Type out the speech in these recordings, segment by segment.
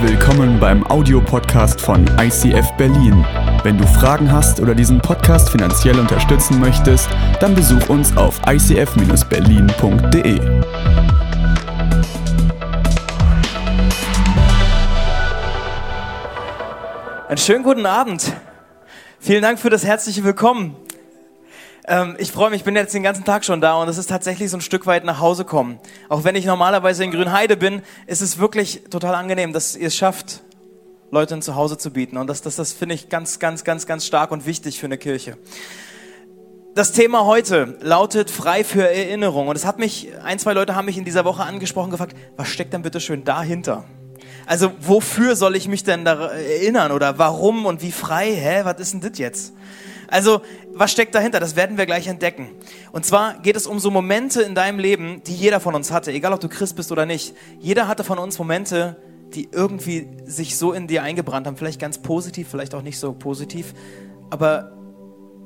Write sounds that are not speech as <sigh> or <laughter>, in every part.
Willkommen beim Audiopodcast von ICF Berlin. Wenn du Fragen hast oder diesen Podcast finanziell unterstützen möchtest, dann besuch uns auf icf-berlin.de. Einen schönen guten Abend. Vielen Dank für das herzliche Willkommen. Ähm, ich freue mich, ich bin jetzt den ganzen Tag schon da und es ist tatsächlich so ein Stück weit nach Hause kommen. Auch wenn ich normalerweise in Grünheide bin, ist es wirklich total angenehm, dass ihr es schafft, Leute ein Zuhause zu bieten. Und das, das, das finde ich ganz, ganz, ganz, ganz stark und wichtig für eine Kirche. Das Thema heute lautet frei für Erinnerung. Und es hat mich, ein, zwei Leute haben mich in dieser Woche angesprochen, gefragt, was steckt denn bitte schön dahinter? Also wofür soll ich mich denn da erinnern oder warum und wie frei? Hä, was ist denn das jetzt? Also, was steckt dahinter? Das werden wir gleich entdecken. Und zwar geht es um so Momente in deinem Leben, die jeder von uns hatte, egal ob du Christ bist oder nicht. Jeder hatte von uns Momente, die irgendwie sich so in dir eingebrannt haben, vielleicht ganz positiv, vielleicht auch nicht so positiv, aber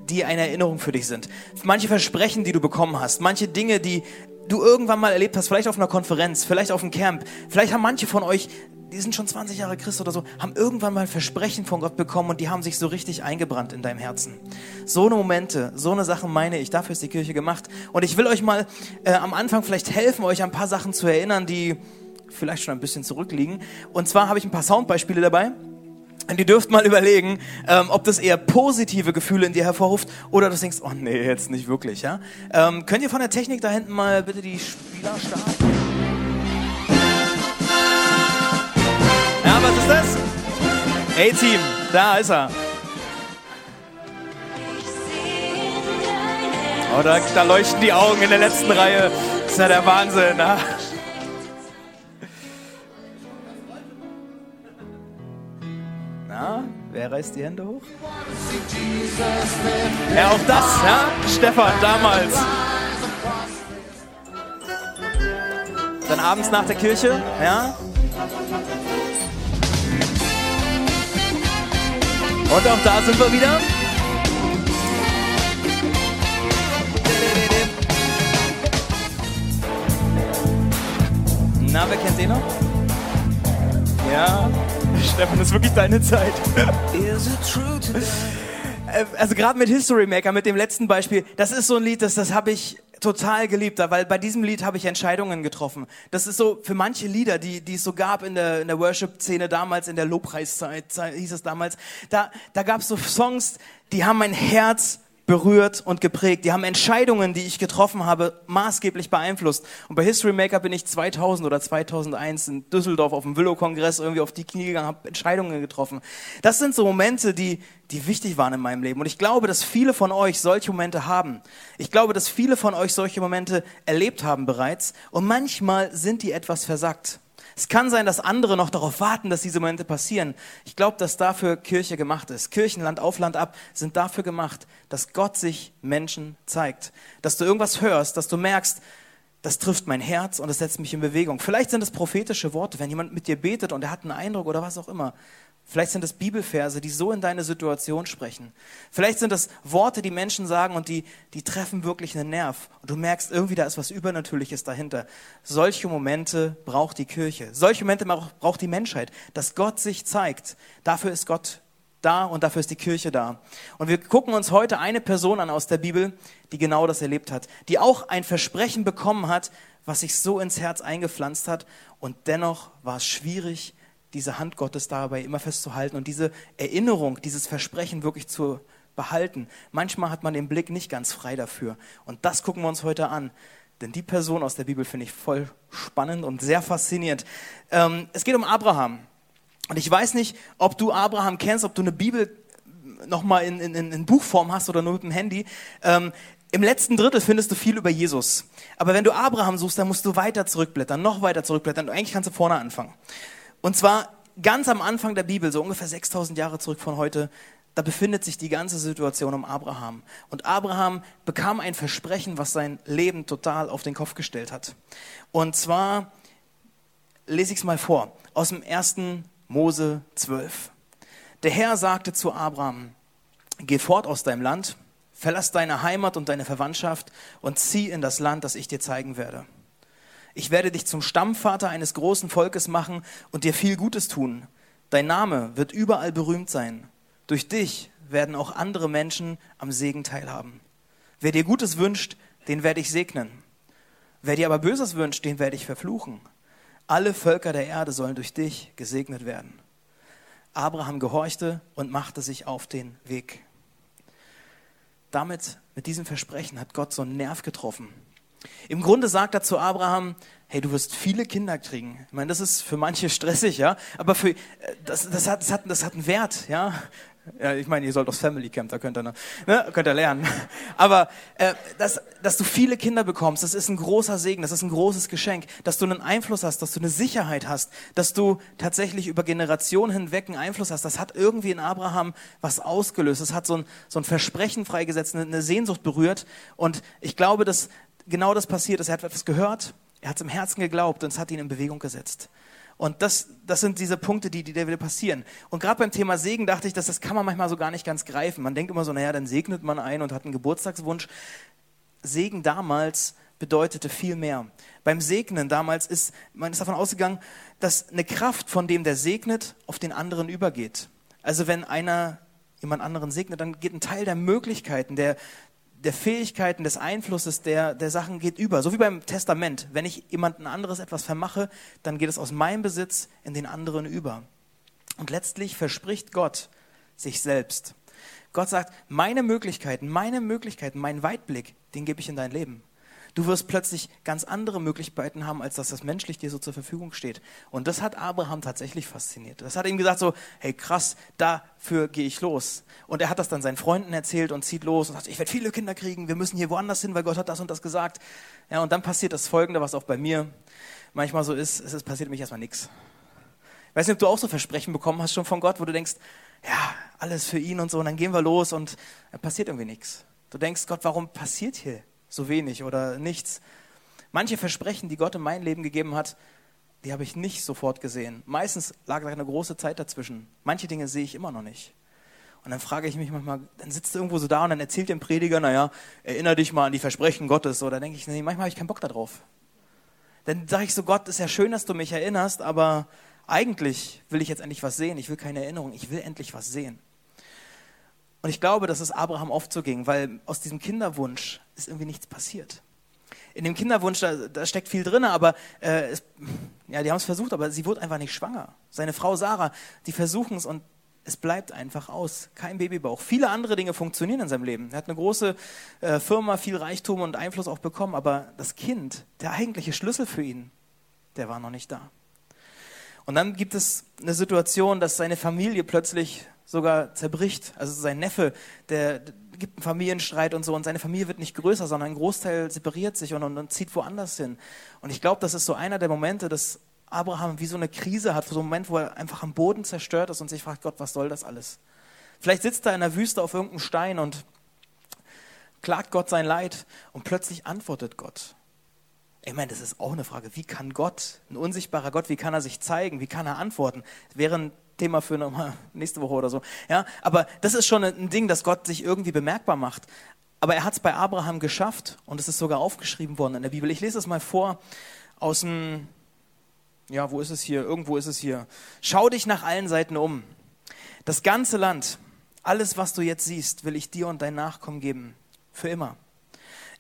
die eine Erinnerung für dich sind. Manche Versprechen, die du bekommen hast, manche Dinge, die du irgendwann mal erlebt hast, vielleicht auf einer Konferenz, vielleicht auf einem Camp. Vielleicht haben manche von euch die sind schon 20 Jahre Christ oder so, haben irgendwann mal ein Versprechen von Gott bekommen und die haben sich so richtig eingebrannt in deinem Herzen. So eine Momente, so eine Sache meine ich, dafür ist die Kirche gemacht. Und ich will euch mal äh, am Anfang vielleicht helfen, euch an ein paar Sachen zu erinnern, die vielleicht schon ein bisschen zurückliegen. Und zwar habe ich ein paar Soundbeispiele dabei. Und ihr dürft mal überlegen, ähm, ob das eher positive Gefühle in dir hervorruft oder du denkst, oh nee, jetzt nicht wirklich. Ja? Ähm, könnt ihr von der Technik da hinten mal bitte die Spieler starten? was ist das? A-Team, da ist er. Oh, da, da, leuchten die Augen in der letzten Reihe. Das ist ja der Wahnsinn. Na? Wer reißt die Hände hoch? Ja, auch das, ja? Stefan, damals. Dann abends nach der Kirche, ja? Und auch da sind wir wieder. Na, wer kennt den noch? Ja, Stefan, das ist wirklich deine Zeit. Äh, also gerade mit History Maker, mit dem letzten Beispiel, das ist so ein Lied, das, das habe ich total geliebt, weil bei diesem Lied habe ich Entscheidungen getroffen. Das ist so für manche Lieder, die, die es so gab in der, in der Worship-Szene damals, in der Lobpreiszeit, hieß es damals, da, da gab es so Songs, die haben mein Herz berührt und geprägt. Die haben Entscheidungen, die ich getroffen habe, maßgeblich beeinflusst. Und bei History Maker bin ich 2000 oder 2001 in Düsseldorf auf dem Willow-Kongress irgendwie auf die Knie gegangen, habe Entscheidungen getroffen. Das sind so Momente, die, die wichtig waren in meinem Leben. Und ich glaube, dass viele von euch solche Momente haben. Ich glaube, dass viele von euch solche Momente erlebt haben bereits. Und manchmal sind die etwas versackt. Es kann sein, dass andere noch darauf warten, dass diese Momente passieren. Ich glaube, dass dafür Kirche gemacht ist. Kirchen, Land auf, Land ab sind dafür gemacht, dass Gott sich Menschen zeigt. Dass du irgendwas hörst, dass du merkst, das trifft mein Herz und das setzt mich in Bewegung. Vielleicht sind es prophetische Worte, wenn jemand mit dir betet und er hat einen Eindruck oder was auch immer. Vielleicht sind es Bibelverse, die so in deine Situation sprechen. Vielleicht sind es Worte, die Menschen sagen und die, die treffen wirklich einen Nerv. Und du merkst irgendwie, da ist was Übernatürliches dahinter. Solche Momente braucht die Kirche. Solche Momente braucht die Menschheit. Dass Gott sich zeigt. Dafür ist Gott da und dafür ist die Kirche da. Und wir gucken uns heute eine Person an aus der Bibel, die genau das erlebt hat. Die auch ein Versprechen bekommen hat, was sich so ins Herz eingepflanzt hat. Und dennoch war es schwierig, diese Hand Gottes dabei immer festzuhalten und diese Erinnerung, dieses Versprechen wirklich zu behalten. Manchmal hat man den Blick nicht ganz frei dafür. Und das gucken wir uns heute an. Denn die Person aus der Bibel finde ich voll spannend und sehr faszinierend. Ähm, es geht um Abraham. Und ich weiß nicht, ob du Abraham kennst, ob du eine Bibel nochmal in, in, in Buchform hast oder nur mit dem Handy. Ähm, Im letzten Drittel findest du viel über Jesus. Aber wenn du Abraham suchst, dann musst du weiter zurückblättern, noch weiter zurückblättern. Eigentlich kannst du vorne anfangen. Und zwar ganz am Anfang der Bibel, so ungefähr 6000 Jahre zurück von heute, da befindet sich die ganze Situation um Abraham. Und Abraham bekam ein Versprechen, was sein Leben total auf den Kopf gestellt hat. Und zwar lese ich es mal vor, aus dem 1. Mose 12. Der Herr sagte zu Abraham, geh fort aus deinem Land, verlass deine Heimat und deine Verwandtschaft und zieh in das Land, das ich dir zeigen werde. Ich werde dich zum Stammvater eines großen Volkes machen und dir viel Gutes tun. Dein Name wird überall berühmt sein. Durch dich werden auch andere Menschen am Segen teilhaben. Wer dir Gutes wünscht, den werde ich segnen. Wer dir aber Böses wünscht, den werde ich verfluchen. Alle Völker der Erde sollen durch dich gesegnet werden. Abraham gehorchte und machte sich auf den Weg. Damit, mit diesem Versprechen, hat Gott so einen Nerv getroffen. Im Grunde sagt er zu Abraham, hey, du wirst viele Kinder kriegen. Ich meine, das ist für manche stressig, ja, aber für, äh, das, das, hat, das, hat, das hat einen Wert, ja. Ja, ich meine, ihr sollt aufs Family Camp, da könnt ihr, ne, könnt ihr lernen. Aber äh, dass, dass du viele Kinder bekommst, das ist ein großer Segen, das ist ein großes Geschenk, dass du einen Einfluss hast, dass du eine Sicherheit hast, dass du tatsächlich über Generationen hinweg einen Einfluss hast. Das hat irgendwie in Abraham was ausgelöst. Das hat so ein, so ein Versprechen freigesetzt, eine, eine Sehnsucht berührt. Und ich glaube, dass genau das passiert ist. Er hat etwas gehört, er hat es im Herzen geglaubt und es hat ihn in Bewegung gesetzt. Und das, das sind diese Punkte, die, die da wieder passieren. Und gerade beim Thema Segen dachte ich, dass das kann man manchmal so gar nicht ganz greifen. Man denkt immer so, naja, dann segnet man einen und hat einen Geburtstagswunsch. Segen damals bedeutete viel mehr. Beim Segnen damals ist, man ist davon ausgegangen, dass eine Kraft von dem, der segnet, auf den anderen übergeht. Also wenn einer jemand anderen segnet, dann geht ein Teil der Möglichkeiten, der, der Fähigkeiten, des Einflusses der, der Sachen geht über. So wie beim Testament. Wenn ich jemanden anderes etwas vermache, dann geht es aus meinem Besitz in den anderen über. Und letztlich verspricht Gott sich selbst. Gott sagt, meine Möglichkeiten, meine Möglichkeiten, mein Weitblick, den gebe ich in dein Leben. Du wirst plötzlich ganz andere Möglichkeiten haben, als dass das menschlich dir so zur Verfügung steht. Und das hat Abraham tatsächlich fasziniert. Das hat ihm gesagt so, hey krass, dafür gehe ich los. Und er hat das dann seinen Freunden erzählt und zieht los und sagt, ich werde viele Kinder kriegen, wir müssen hier woanders hin, weil Gott hat das und das gesagt. Ja, und dann passiert das Folgende, was auch bei mir manchmal so ist, es passiert nämlich erstmal nichts. Ich weiß nicht, ob du auch so Versprechen bekommen hast schon von Gott, wo du denkst, ja, alles für ihn und so, und dann gehen wir los und passiert irgendwie nichts. Du denkst, Gott, warum passiert hier so wenig oder nichts. Manche Versprechen, die Gott in mein Leben gegeben hat, die habe ich nicht sofort gesehen. Meistens lag da eine große Zeit dazwischen. Manche Dinge sehe ich immer noch nicht. Und dann frage ich mich manchmal, dann sitzt du irgendwo so da und dann erzählt dem Prediger, naja, erinnere dich mal an die Versprechen Gottes. Oder denke ich, nee, manchmal habe ich keinen Bock darauf. Dann sage ich so, Gott, ist ja schön, dass du mich erinnerst, aber eigentlich will ich jetzt endlich was sehen. Ich will keine Erinnerung, ich will endlich was sehen. Und ich glaube, dass es Abraham oft so ging, weil aus diesem Kinderwunsch ist irgendwie nichts passiert. In dem Kinderwunsch, da, da steckt viel drin, aber äh, es, ja, die haben es versucht, aber sie wurde einfach nicht schwanger. Seine Frau Sarah, die versuchen es und es bleibt einfach aus. Kein Babybauch. Viele andere Dinge funktionieren in seinem Leben. Er hat eine große äh, Firma, viel Reichtum und Einfluss auch bekommen, aber das Kind, der eigentliche Schlüssel für ihn, der war noch nicht da. Und dann gibt es eine Situation, dass seine Familie plötzlich sogar zerbricht. Also sein Neffe, der, gibt einen Familienstreit und so und seine Familie wird nicht größer, sondern ein Großteil separiert sich und, und, und zieht woanders hin. Und ich glaube, das ist so einer der Momente, dass Abraham wie so eine Krise hat, so einen Moment, wo er einfach am Boden zerstört ist und sich fragt, Gott, was soll das alles? Vielleicht sitzt er in der Wüste auf irgendeinem Stein und klagt Gott sein Leid und plötzlich antwortet Gott. Ich meine, das ist auch eine Frage. Wie kann Gott, ein unsichtbarer Gott, wie kann er sich zeigen? Wie kann er antworten? Während Thema für nochmal nächste Woche oder so. Ja, aber das ist schon ein Ding, dass Gott sich irgendwie bemerkbar macht. Aber er hat es bei Abraham geschafft und es ist sogar aufgeschrieben worden in der Bibel. Ich lese es mal vor aus dem, ja, wo ist es hier? Irgendwo ist es hier. Schau dich nach allen Seiten um. Das ganze Land, alles, was du jetzt siehst, will ich dir und dein Nachkommen geben. Für immer.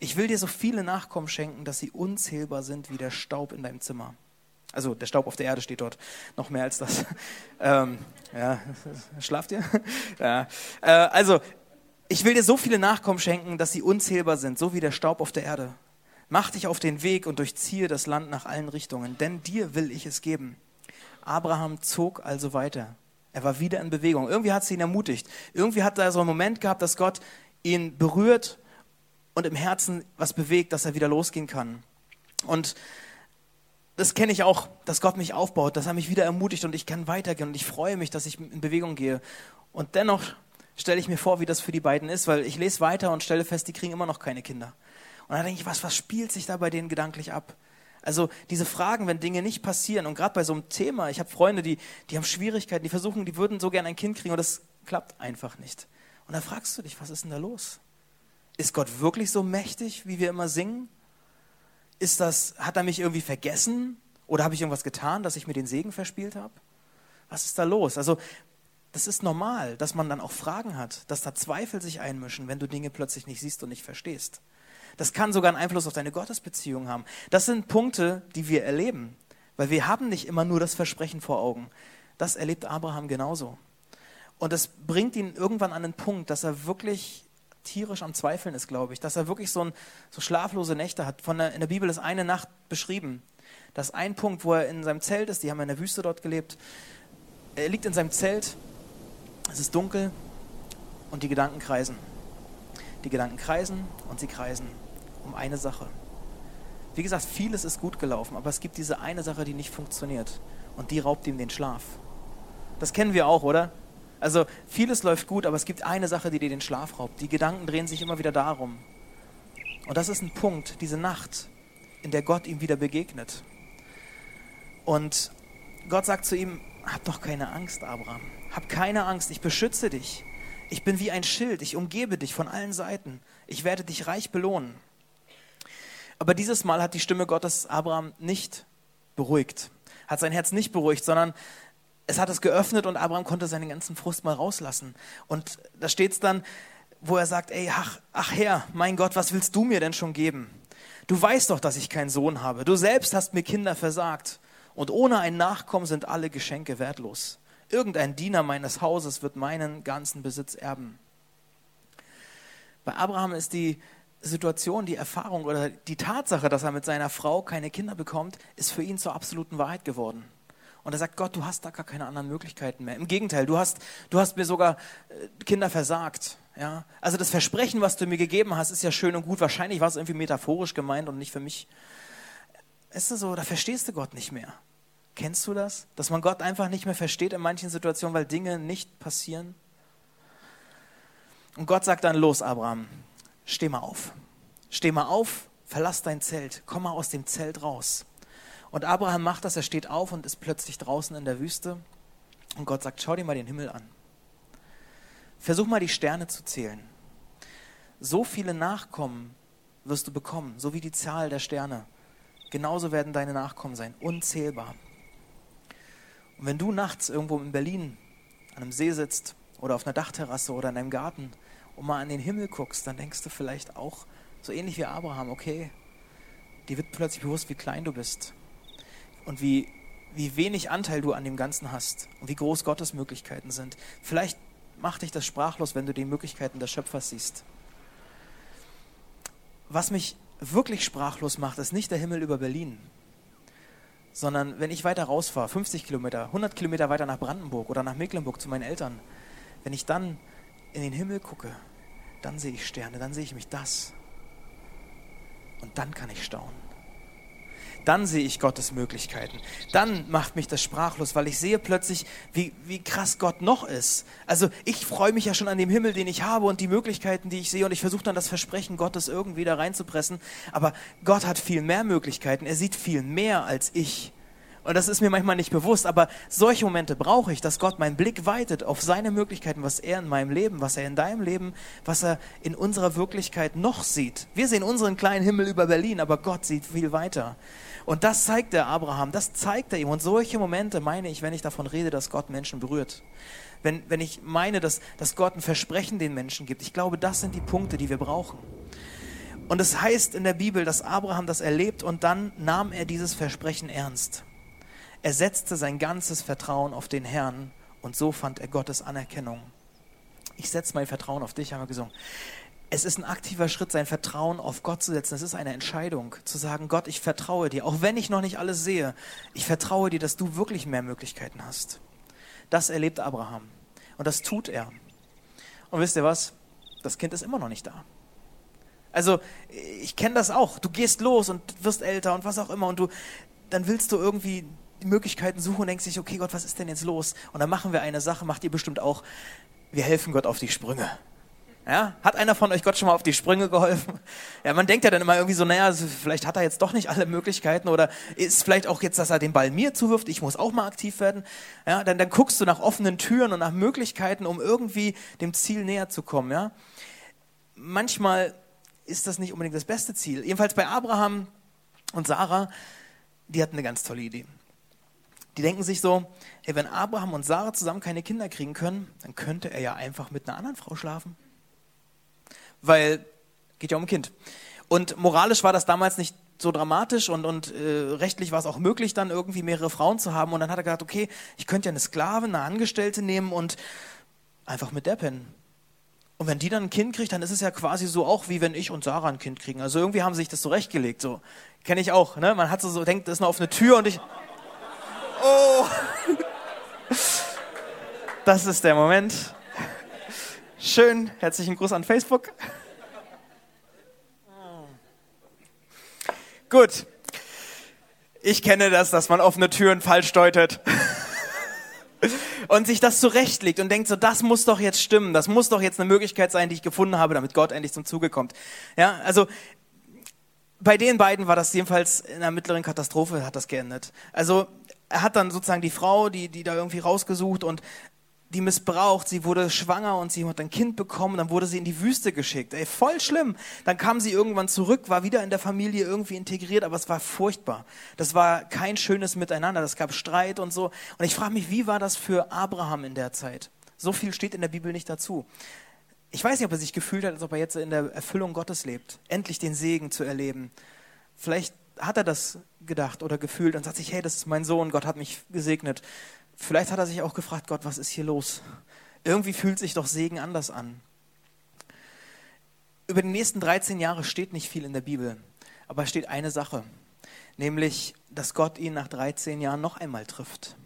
Ich will dir so viele Nachkommen schenken, dass sie unzählbar sind wie der Staub in deinem Zimmer. Also der Staub auf der Erde steht dort, noch mehr als das. <laughs> ähm, ja, <laughs> schlaft ihr? <laughs> ja. Äh, also, ich will dir so viele Nachkommen schenken, dass sie unzählbar sind, so wie der Staub auf der Erde. Mach dich auf den Weg und durchziehe das Land nach allen Richtungen, denn dir will ich es geben. Abraham zog also weiter. Er war wieder in Bewegung. Irgendwie hat sie ihn ermutigt. Irgendwie hat er so einen Moment gehabt, dass Gott ihn berührt und im Herzen was bewegt, dass er wieder losgehen kann. Und das kenne ich auch, dass Gott mich aufbaut, dass er mich wieder ermutigt und ich kann weitergehen und ich freue mich, dass ich in Bewegung gehe. Und dennoch stelle ich mir vor, wie das für die beiden ist, weil ich lese weiter und stelle fest, die kriegen immer noch keine Kinder. Und dann denke ich, was, was spielt sich da bei denen gedanklich ab? Also diese Fragen, wenn Dinge nicht passieren und gerade bei so einem Thema, ich habe Freunde, die, die haben Schwierigkeiten, die versuchen, die würden so gerne ein Kind kriegen und das klappt einfach nicht. Und dann fragst du dich, was ist denn da los? Ist Gott wirklich so mächtig, wie wir immer singen? Ist das, hat er mich irgendwie vergessen? Oder habe ich irgendwas getan, dass ich mir den Segen verspielt habe? Was ist da los? Also, das ist normal, dass man dann auch Fragen hat, dass da Zweifel sich einmischen, wenn du Dinge plötzlich nicht siehst und nicht verstehst. Das kann sogar einen Einfluss auf deine Gottesbeziehung haben. Das sind Punkte, die wir erleben, weil wir haben nicht immer nur das Versprechen vor Augen. Das erlebt Abraham genauso. Und das bringt ihn irgendwann an den Punkt, dass er wirklich tierisch am Zweifeln ist, glaube ich, dass er wirklich so, ein, so schlaflose Nächte hat. Von der, in der Bibel ist eine Nacht beschrieben. Das ist ein Punkt, wo er in seinem Zelt ist, die haben in der Wüste dort gelebt. Er liegt in seinem Zelt, es ist dunkel und die Gedanken kreisen. Die Gedanken kreisen und sie kreisen um eine Sache. Wie gesagt, vieles ist gut gelaufen, aber es gibt diese eine Sache, die nicht funktioniert und die raubt ihm den Schlaf. Das kennen wir auch, oder? Also vieles läuft gut, aber es gibt eine Sache, die dir den Schlaf raubt. Die Gedanken drehen sich immer wieder darum. Und das ist ein Punkt, diese Nacht, in der Gott ihm wieder begegnet. Und Gott sagt zu ihm, hab doch keine Angst, Abraham. Hab keine Angst, ich beschütze dich. Ich bin wie ein Schild, ich umgebe dich von allen Seiten. Ich werde dich reich belohnen. Aber dieses Mal hat die Stimme Gottes Abraham nicht beruhigt, hat sein Herz nicht beruhigt, sondern es hat es geöffnet und Abraham konnte seinen ganzen Frust mal rauslassen. Und da steht es dann, wo er sagt, ey, ach, ach Herr, mein Gott, was willst du mir denn schon geben? Du weißt doch, dass ich keinen Sohn habe. Du selbst hast mir Kinder versagt. Und ohne ein Nachkommen sind alle Geschenke wertlos. Irgendein Diener meines Hauses wird meinen ganzen Besitz erben. Bei Abraham ist die Situation, die Erfahrung oder die Tatsache, dass er mit seiner Frau keine Kinder bekommt, ist für ihn zur absoluten Wahrheit geworden. Und er sagt, Gott, du hast da gar keine anderen Möglichkeiten mehr. Im Gegenteil, du hast, du hast mir sogar äh, Kinder versagt. Ja? Also das Versprechen, was du mir gegeben hast, ist ja schön und gut. Wahrscheinlich war es irgendwie metaphorisch gemeint und nicht für mich. Ist das so, da verstehst du Gott nicht mehr. Kennst du das? Dass man Gott einfach nicht mehr versteht in manchen Situationen, weil Dinge nicht passieren? Und Gott sagt dann, los, Abraham, steh mal auf. Steh mal auf, verlass dein Zelt, komm mal aus dem Zelt raus. Und Abraham macht das, er steht auf und ist plötzlich draußen in der Wüste. Und Gott sagt, schau dir mal den Himmel an. Versuch mal die Sterne zu zählen. So viele Nachkommen wirst du bekommen, so wie die Zahl der Sterne. Genauso werden deine Nachkommen sein, unzählbar. Und wenn du nachts irgendwo in Berlin an einem See sitzt oder auf einer Dachterrasse oder in einem Garten und mal an den Himmel guckst, dann denkst du vielleicht auch so ähnlich wie Abraham, okay, dir wird plötzlich bewusst, wie klein du bist und wie, wie wenig Anteil du an dem Ganzen hast und wie groß Gottes Möglichkeiten sind. Vielleicht macht dich das sprachlos, wenn du die Möglichkeiten des Schöpfers siehst. Was mich wirklich sprachlos macht, ist nicht der Himmel über Berlin, sondern wenn ich weiter rausfahre, 50 Kilometer, 100 Kilometer weiter nach Brandenburg oder nach Mecklenburg zu meinen Eltern, wenn ich dann in den Himmel gucke, dann sehe ich Sterne, dann sehe ich mich das. Und dann kann ich staunen dann sehe ich Gottes Möglichkeiten. Dann macht mich das sprachlos, weil ich sehe plötzlich, wie, wie krass Gott noch ist. Also ich freue mich ja schon an dem Himmel, den ich habe und die Möglichkeiten, die ich sehe und ich versuche dann das Versprechen Gottes irgendwie da reinzupressen. Aber Gott hat viel mehr Möglichkeiten. Er sieht viel mehr als ich. Und das ist mir manchmal nicht bewusst, aber solche Momente brauche ich, dass Gott meinen Blick weitet auf seine Möglichkeiten, was er in meinem Leben, was er in deinem Leben, was er in unserer Wirklichkeit noch sieht. Wir sehen unseren kleinen Himmel über Berlin, aber Gott sieht viel weiter. Und das zeigt der Abraham, das zeigt er ihm. Und solche Momente meine ich, wenn ich davon rede, dass Gott Menschen berührt. Wenn, wenn ich meine, dass, dass Gott ein Versprechen den Menschen gibt. Ich glaube, das sind die Punkte, die wir brauchen. Und es heißt in der Bibel, dass Abraham das erlebt und dann nahm er dieses Versprechen ernst. Er setzte sein ganzes Vertrauen auf den Herrn und so fand er Gottes Anerkennung. Ich setze mein Vertrauen auf dich, haben wir gesungen. Es ist ein aktiver Schritt, sein Vertrauen auf Gott zu setzen. Es ist eine Entscheidung, zu sagen, Gott, ich vertraue dir, auch wenn ich noch nicht alles sehe. Ich vertraue dir, dass du wirklich mehr Möglichkeiten hast. Das erlebt Abraham. Und das tut er. Und wisst ihr was? Das Kind ist immer noch nicht da. Also, ich kenne das auch. Du gehst los und wirst älter und was auch immer und du, dann willst du irgendwie Möglichkeiten suchen und denkst dich, okay Gott, was ist denn jetzt los? Und dann machen wir eine Sache, macht ihr bestimmt auch, wir helfen Gott auf die Sprünge. Ja? Hat einer von euch Gott schon mal auf die Sprünge geholfen? Ja, man denkt ja dann immer irgendwie so, naja, vielleicht hat er jetzt doch nicht alle Möglichkeiten oder ist vielleicht auch jetzt, dass er den Ball mir zuwirft, ich muss auch mal aktiv werden. Ja, dann, dann guckst du nach offenen Türen und nach Möglichkeiten, um irgendwie dem Ziel näher zu kommen. Ja? Manchmal ist das nicht unbedingt das beste Ziel. Jedenfalls bei Abraham Und Sarah, die hat eine ganz tolle Idee. Die denken sich so, ey, wenn Abraham und Sarah zusammen keine Kinder kriegen können, dann könnte er ja einfach mit einer anderen Frau schlafen. Weil, geht ja um ein Kind. Und moralisch war das damals nicht so dramatisch und, und äh, rechtlich war es auch möglich, dann irgendwie mehrere Frauen zu haben. Und dann hat er gesagt, okay, ich könnte ja eine Sklavin, eine Angestellte nehmen und einfach mit der pennen. Und wenn die dann ein Kind kriegt, dann ist es ja quasi so auch, wie wenn ich und Sarah ein Kind kriegen. Also irgendwie haben sie sich das so rechtgelegt. So. Kenne ich auch. Ne? Man hat so, so denkt, das ist eine offene Tür und ich... <laughs> Das ist der Moment. Schön, herzlichen Gruß an Facebook. Gut. Ich kenne das, dass man offene Türen falsch deutet. <laughs> und sich das zurechtlegt und denkt so, das muss doch jetzt stimmen, das muss doch jetzt eine Möglichkeit sein, die ich gefunden habe, damit Gott endlich zum Zuge kommt. Ja, also bei den beiden war das jedenfalls in einer mittleren Katastrophe, hat das geendet. Also er hat dann sozusagen die Frau, die, die da irgendwie rausgesucht und die missbraucht, sie wurde schwanger und sie hat ein Kind bekommen, dann wurde sie in die Wüste geschickt. Ey, voll schlimm. Dann kam sie irgendwann zurück, war wieder in der Familie irgendwie integriert, aber es war furchtbar. Das war kein schönes Miteinander, das gab Streit und so. Und ich frage mich, wie war das für Abraham in der Zeit? So viel steht in der Bibel nicht dazu. Ich weiß nicht, ob er sich gefühlt hat, als ob er jetzt in der Erfüllung Gottes lebt, endlich den Segen zu erleben. Vielleicht hat er das gedacht oder gefühlt und sagt sich, hey, das ist mein Sohn, Gott hat mich gesegnet. Vielleicht hat er sich auch gefragt, Gott, was ist hier los? Irgendwie fühlt sich doch Segen anders an. Über die nächsten 13 Jahre steht nicht viel in der Bibel, aber es steht eine Sache, nämlich, dass Gott ihn nach 13 Jahren noch einmal trifft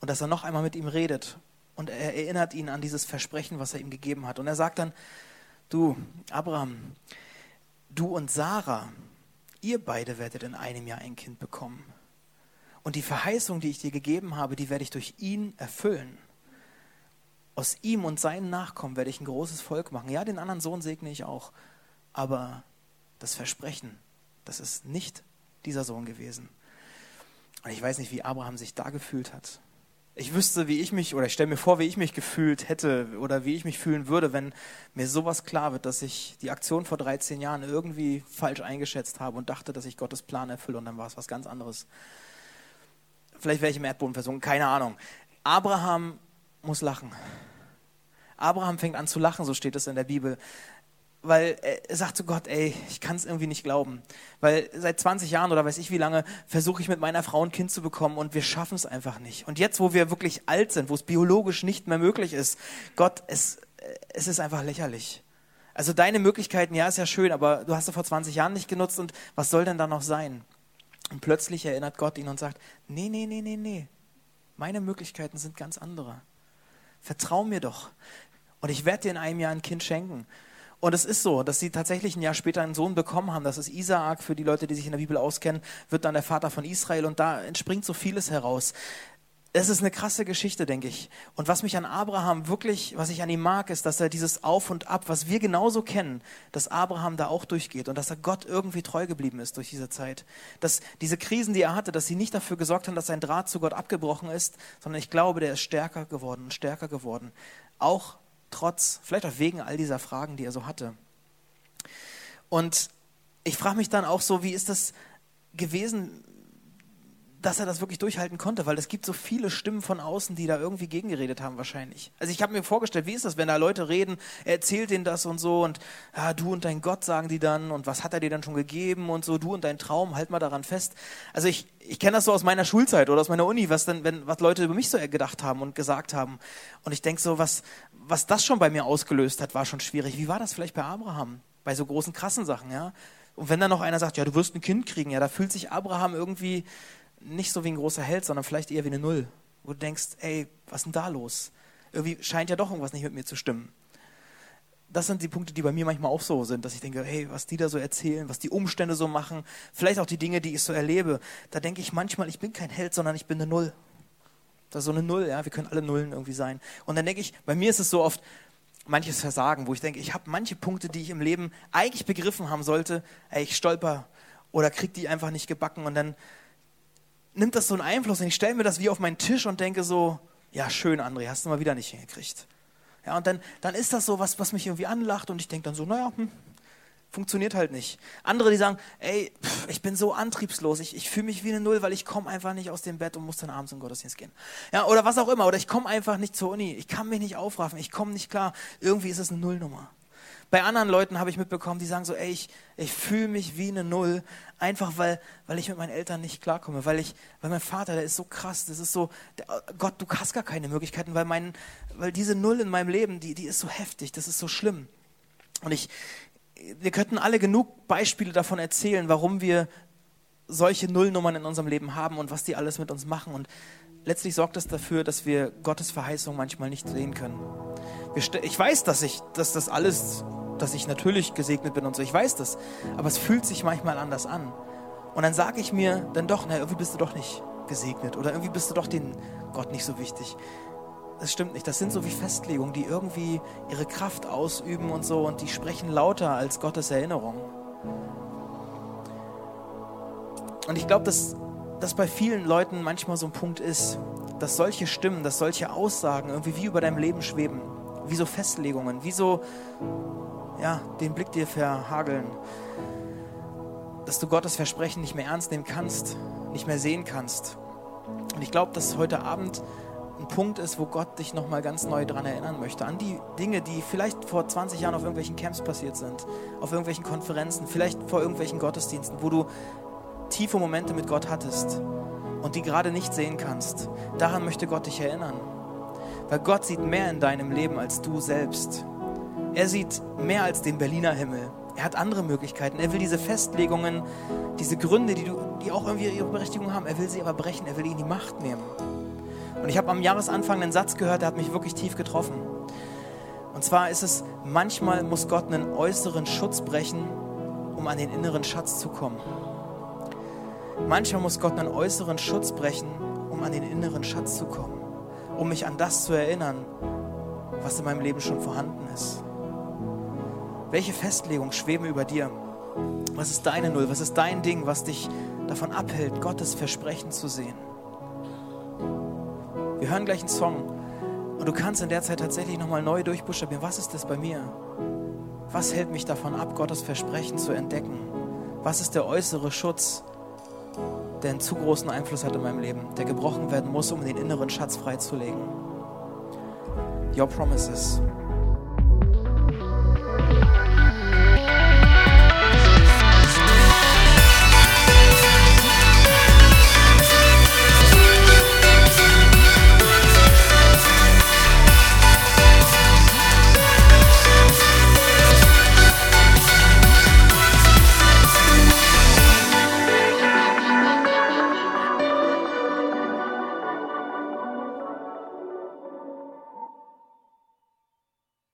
und dass er noch einmal mit ihm redet und er erinnert ihn an dieses Versprechen, was er ihm gegeben hat. Und er sagt dann, du, Abraham, du und Sarah, ihr beide werdet in einem Jahr ein Kind bekommen. Und die Verheißung, die ich dir gegeben habe, die werde ich durch ihn erfüllen. Aus ihm und seinen Nachkommen werde ich ein großes Volk machen. Ja, den anderen Sohn segne ich auch. Aber das Versprechen, das ist nicht dieser Sohn gewesen. Und ich weiß nicht, wie Abraham sich da gefühlt hat. Ich wüsste, wie ich mich, oder ich stelle mir vor, wie ich mich gefühlt hätte oder wie ich mich fühlen würde, wenn mir sowas klar wird, dass ich die Aktion vor 13 Jahren irgendwie falsch eingeschätzt habe und dachte, dass ich Gottes Plan erfülle und dann war es was ganz anderes. Vielleicht wäre ich im Erdboden versunken, keine Ahnung. Abraham muss lachen. Abraham fängt an zu lachen, so steht es in der Bibel. Weil er sagt zu Gott, ey, ich kann es irgendwie nicht glauben. Weil seit 20 Jahren oder weiß ich wie lange versuche ich mit meiner Frau ein Kind zu bekommen und wir schaffen es einfach nicht. Und jetzt, wo wir wirklich alt sind, wo es biologisch nicht mehr möglich ist, Gott, es, es ist einfach lächerlich. Also deine Möglichkeiten, ja, ist ja schön, aber du hast sie vor 20 Jahren nicht genutzt und was soll denn da noch sein? Und plötzlich erinnert Gott ihn und sagt, nee, nee, nee, nee, nee, meine Möglichkeiten sind ganz andere. Vertrau mir doch. Und ich werde dir in einem Jahr ein Kind schenken. Und es ist so, dass sie tatsächlich ein Jahr später einen Sohn bekommen haben. Das ist Isaak. Für die Leute, die sich in der Bibel auskennen, wird dann der Vater von Israel. Und da entspringt so vieles heraus es ist eine krasse Geschichte, denke ich. Und was mich an Abraham wirklich, was ich an ihm mag, ist, dass er dieses Auf und Ab, was wir genauso kennen, dass Abraham da auch durchgeht und dass er Gott irgendwie treu geblieben ist durch diese Zeit. Dass diese Krisen, die er hatte, dass sie nicht dafür gesorgt haben, dass sein Draht zu Gott abgebrochen ist, sondern ich glaube, der ist stärker geworden und stärker geworden. Auch trotz, vielleicht auch wegen all dieser Fragen, die er so hatte. Und ich frage mich dann auch so, wie ist das gewesen dass er das wirklich durchhalten konnte, weil es gibt so viele Stimmen von außen, die da irgendwie gegengeredet haben wahrscheinlich. Also ich habe mir vorgestellt, wie ist das, wenn da Leute reden, er erzählt denen das und so und ja, du und dein Gott sagen die dann und was hat er dir dann schon gegeben und so, du und dein Traum, halt mal daran fest. Also ich, ich kenne das so aus meiner Schulzeit oder aus meiner Uni, was dann, wenn, was Leute über mich so gedacht haben und gesagt haben. Und ich denke so, was, was das schon bei mir ausgelöst hat, war schon schwierig. Wie war das vielleicht bei Abraham? Bei so großen, krassen Sachen, ja? Und wenn dann noch einer sagt, ja, du wirst ein Kind kriegen, ja, da fühlt sich Abraham irgendwie nicht so wie ein großer Held, sondern vielleicht eher wie eine Null. Wo du denkst, ey, was ist denn da los? Irgendwie scheint ja doch irgendwas nicht mit mir zu stimmen. Das sind die Punkte, die bei mir manchmal auch so sind, dass ich denke, hey, was die da so erzählen, was die Umstände so machen, vielleicht auch die Dinge, die ich so erlebe. Da denke ich manchmal, ich bin kein Held, sondern ich bin eine Null. Das ist so eine Null, ja, wir können alle Nullen irgendwie sein. Und dann denke ich, bei mir ist es so oft manches Versagen, wo ich denke, ich habe manche Punkte, die ich im Leben eigentlich begriffen haben sollte, ey, ich stolper oder krieg die einfach nicht gebacken und dann nimmt das so einen Einfluss und ich stelle mir das wie auf meinen Tisch und denke so, ja schön, André, hast du mal wieder nicht hingekriegt. Ja, und dann, dann ist das so was, was mich irgendwie anlacht und ich denke dann so, naja, hm, Funktioniert halt nicht. Andere, die sagen, ey, pff, ich bin so antriebslos, ich, ich fühle mich wie eine Null, weil ich komme einfach nicht aus dem Bett und muss dann abends in Gottesdienst gehen. Ja, oder was auch immer. Oder ich komme einfach nicht zur Uni, ich kann mich nicht aufraffen, ich komme nicht klar. Irgendwie ist es eine Nullnummer. Bei anderen Leuten habe ich mitbekommen, die sagen so, ey, ich, ich fühle mich wie eine Null, einfach weil, weil ich mit meinen Eltern nicht klarkomme, weil ich, weil mein Vater, der ist so krass, das ist so, der, Gott, du hast gar keine Möglichkeiten, weil mein, weil diese Null in meinem Leben, die, die ist so heftig, das ist so schlimm. Und ich, wir könnten alle genug Beispiele davon erzählen, warum wir solche Nullnummern in unserem Leben haben und was die alles mit uns machen. Und letztlich sorgt das dafür, dass wir Gottes Verheißung manchmal nicht sehen können. ich weiß, dass ich, dass das alles, dass ich natürlich gesegnet bin und so. Ich weiß das. Aber es fühlt sich manchmal anders an. Und dann sage ich mir dann doch, na, irgendwie bist du doch nicht gesegnet oder irgendwie bist du doch den Gott nicht so wichtig das stimmt nicht. Das sind so wie Festlegungen, die irgendwie ihre Kraft ausüben und so und die sprechen lauter als Gottes Erinnerung. Und ich glaube, dass das bei vielen Leuten manchmal so ein Punkt ist, dass solche Stimmen, dass solche Aussagen irgendwie wie über deinem Leben schweben, wie so Festlegungen, wie so, ja, den Blick dir verhageln, dass du Gottes Versprechen nicht mehr ernst nehmen kannst, nicht mehr sehen kannst. Und ich glaube, dass heute Abend ein Punkt ist, wo Gott dich nochmal ganz neu daran erinnern möchte. An die Dinge, die vielleicht vor 20 Jahren auf irgendwelchen Camps passiert sind, auf irgendwelchen Konferenzen, vielleicht vor irgendwelchen Gottesdiensten, wo du tiefe Momente mit Gott hattest und die gerade nicht sehen kannst. Daran möchte Gott dich erinnern. Weil Gott sieht mehr in deinem Leben als du selbst. Er sieht mehr als den Berliner Himmel. Er hat andere Möglichkeiten. Er will diese Festlegungen, diese Gründe, die, du, die auch irgendwie ihre Berechtigung haben, er will sie aber brechen. Er will ihnen die Macht nehmen. Und ich habe am Jahresanfang einen Satz gehört, der hat mich wirklich tief getroffen. Und zwar ist es, manchmal muss Gott einen äußeren Schutz brechen, um an den inneren Schatz zu kommen. Manchmal muss Gott einen äußeren Schutz brechen, um an den inneren Schatz zu kommen, um mich an das zu erinnern, was in meinem Leben schon vorhanden ist. Welche Festlegungen schweben über dir? Was ist deine Null? Was ist dein Ding, was dich davon abhält, Gottes Versprechen zu sehen? Wir hören gleich einen Song und du kannst in der Zeit tatsächlich nochmal neu durchbuchstabieren. Was ist das bei mir? Was hält mich davon ab, Gottes Versprechen zu entdecken? Was ist der äußere Schutz, der einen zu großen Einfluss hat in meinem Leben, der gebrochen werden muss, um den inneren Schatz freizulegen? Your promises.